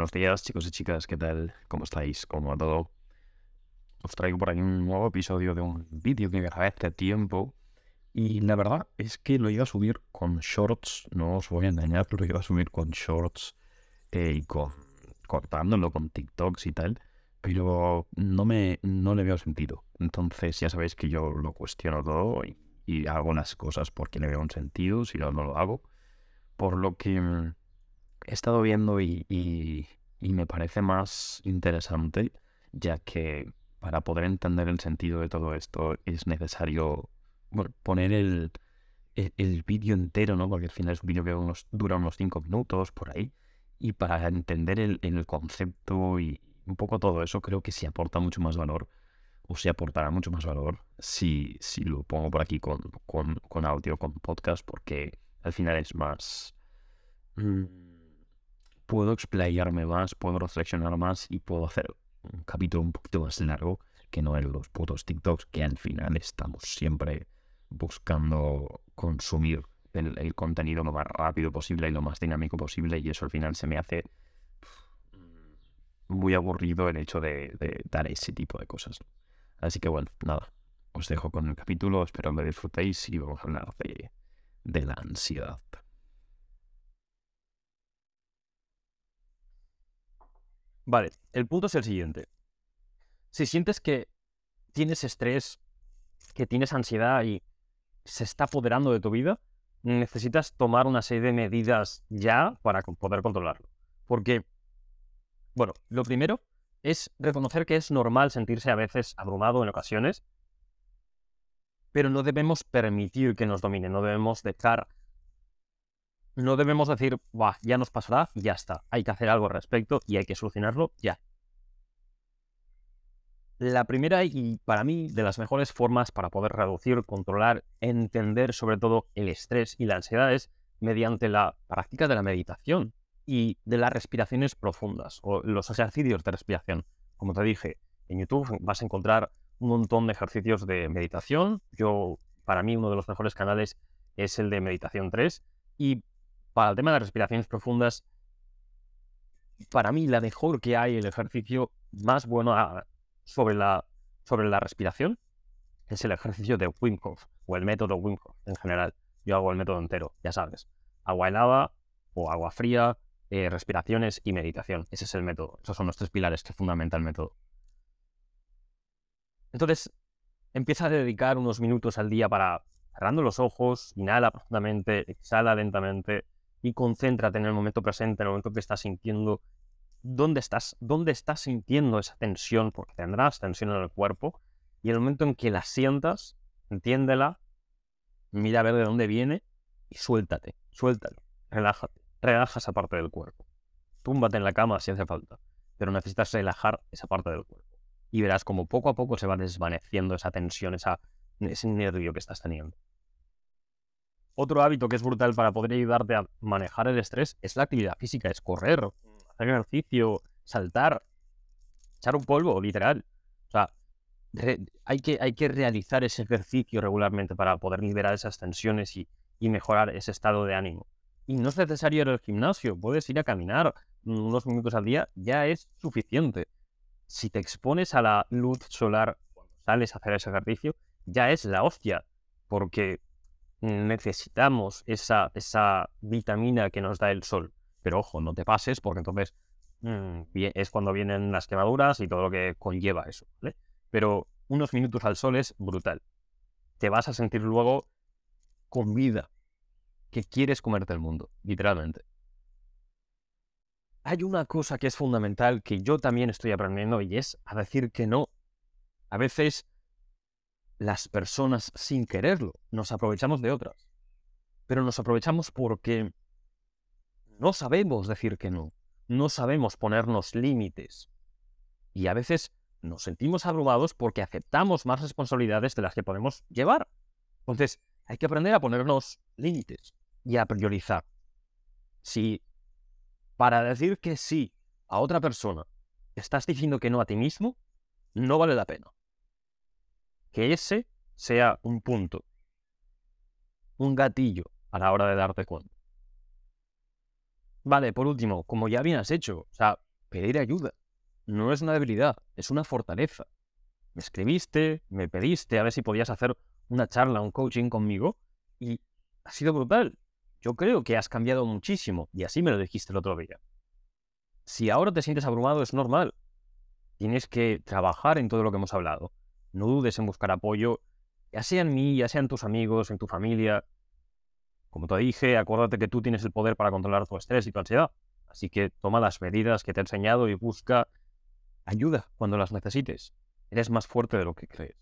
Buenos días, chicos y chicas, ¿qué tal? ¿Cómo estáis? ¿Cómo va todo? Os traigo por aquí un nuevo episodio de un vídeo que grabé hace tiempo. Y la verdad es que lo iba a subir con shorts, no os voy a engañar, pero lo iba a subir con shorts eh, y con, cortándolo con TikToks y tal. Pero no, me, no le veo sentido. Entonces ya sabéis que yo lo cuestiono todo y, y hago las cosas porque le veo un sentido, si no, no lo hago. Por lo que mm, he estado viendo y, me parece más interesante, ya que para poder entender el sentido de todo esto es necesario poner el, el, el vídeo entero, ¿no? Porque al final es un vídeo que dura unos 5 minutos por ahí. Y para entender el, el, concepto y un poco todo eso, creo que se aporta mucho más valor, o se aportará mucho más valor si, si lo pongo por aquí con, con, con audio, con podcast, porque al final es más... Mmm, puedo explayarme más, puedo reflexionar más y puedo hacer un capítulo un poquito más largo que no en los putos TikToks que al final estamos siempre buscando consumir el, contenido lo más rápido posible y lo más dinámico posible y eso al final se me hace muy aburrido el hecho de, de dar ese tipo de cosas. Así que bueno, nada, os dejo con el capítulo, espero que lo disfrutéis y vamos a hablar de, de la ansiedad. Vale, el punto es el siguiente. Si sientes que tienes estrés, que tienes ansiedad y se está apoderando de tu vida, necesitas tomar una serie de medidas ya para poder controlarlo. Porque, bueno, lo primero es reconocer que es normal sentirse a veces abrumado en ocasiones, pero no debemos permitir que nos domine, no debemos dejar, no debemos decir, Buah, ya nos pasará ya está, hay que hacer algo al respecto y hay que solucionarlo ya. La primera y para mí de las mejores formas para poder reducir, controlar, entender sobre todo el estrés y la ansiedad es mediante la práctica de la meditación y de las respiraciones profundas o los ejercicios de respiración. Como te dije, en YouTube vas a encontrar un montón de ejercicios de meditación. Yo, para mí, uno de los mejores canales es el de Meditación 3. Y para el tema de respiraciones profundas, para mí la mejor que hay, el ejercicio más bueno sobre la, sobre la respiración es el ejercicio de Wim Hof o el método Wim Hof en general. Yo hago el método entero, ya sabes. Agua helada o agua fría, eh, respiraciones y meditación. Ese es el método. Esos son los tres pilares que fundamenta el método. Entonces, empieza a dedicar unos minutos al día para cerrando los ojos, inhala profundamente, exhala lentamente y concéntrate en el momento presente, en el momento que estás sintiendo dónde estás, dónde estás sintiendo esa tensión, porque tendrás tensión en el cuerpo, y el momento en que la sientas, entiéndela, mira a ver de dónde viene y suéltate, suéltalo, relájate, relaja esa parte del cuerpo. Túmbate en la cama si hace falta, pero necesitas relajar esa parte del cuerpo. Y verás como poco a poco se va desvaneciendo esa tensión, esa, ese nervio que estás teniendo. Otro hábito que es brutal para poder ayudarte a manejar el estrés es la actividad física, es correr, hacer ejercicio, saltar, echar un polvo, literal. O sea, hay, que, hay que realizar ese ejercicio regularmente para poder liberar esas tensiones y, y mejorar ese estado de ánimo. Y no es necesario ir al gimnasio, puedes ir a caminar unos minutos al día, ya es suficiente. Si te expones a la luz solar cuando sales a hacer ese ejercicio, ya es la hostia, porque necesitamos esa, esa vitamina que nos da el sol. Pero ojo, no te pases porque entonces mmm, es cuando vienen las quemaduras y todo lo que conlleva eso. Pero unos minutos al sol es brutal. Te vas a sentir luego con vida, que quieres comerte el mundo, literalmente. Hay una cosa que es fundamental que yo también estoy aprendiendo y es a decir que no. A veces las personas sin quererlo nos aprovechamos de otras. Pero nos aprovechamos porque no sabemos decir que no, no sabemos ponernos límites. Y a veces nos sentimos abrumados porque aceptamos más responsabilidades de las que podemos llevar. Entonces, hay que aprender a ponernos límites y a priorizar. Si para decir que sí a otra persona estás diciendo que no a ti mismo, no vale la pena. Que ese sea un punto, un gatillo a la hora de darte cuenta. Vale, por último, como ya bien has hecho, o sea, pedir ayuda. No es una debilidad, es una fortaleza. Me escribiste, me pediste a ver si podías hacer una charla, un coaching conmigo y ha sido brutal. Yo creo que has cambiado muchísimo y así me lo dijiste el otro día. Si ahora te sientes abrumado es normal. Tienes que trabajar en todo lo que hemos hablado. No dudes en buscar apoyo, ya sea en mí, ya sea en tus amigos, en tu familia. Como te dije, acuérdate que tú tienes el poder para controlar tu estrés y tu ansiedad. Así que toma las medidas que te he enseñado y busca ayuda cuando las necesites. Eres más fuerte de lo que crees.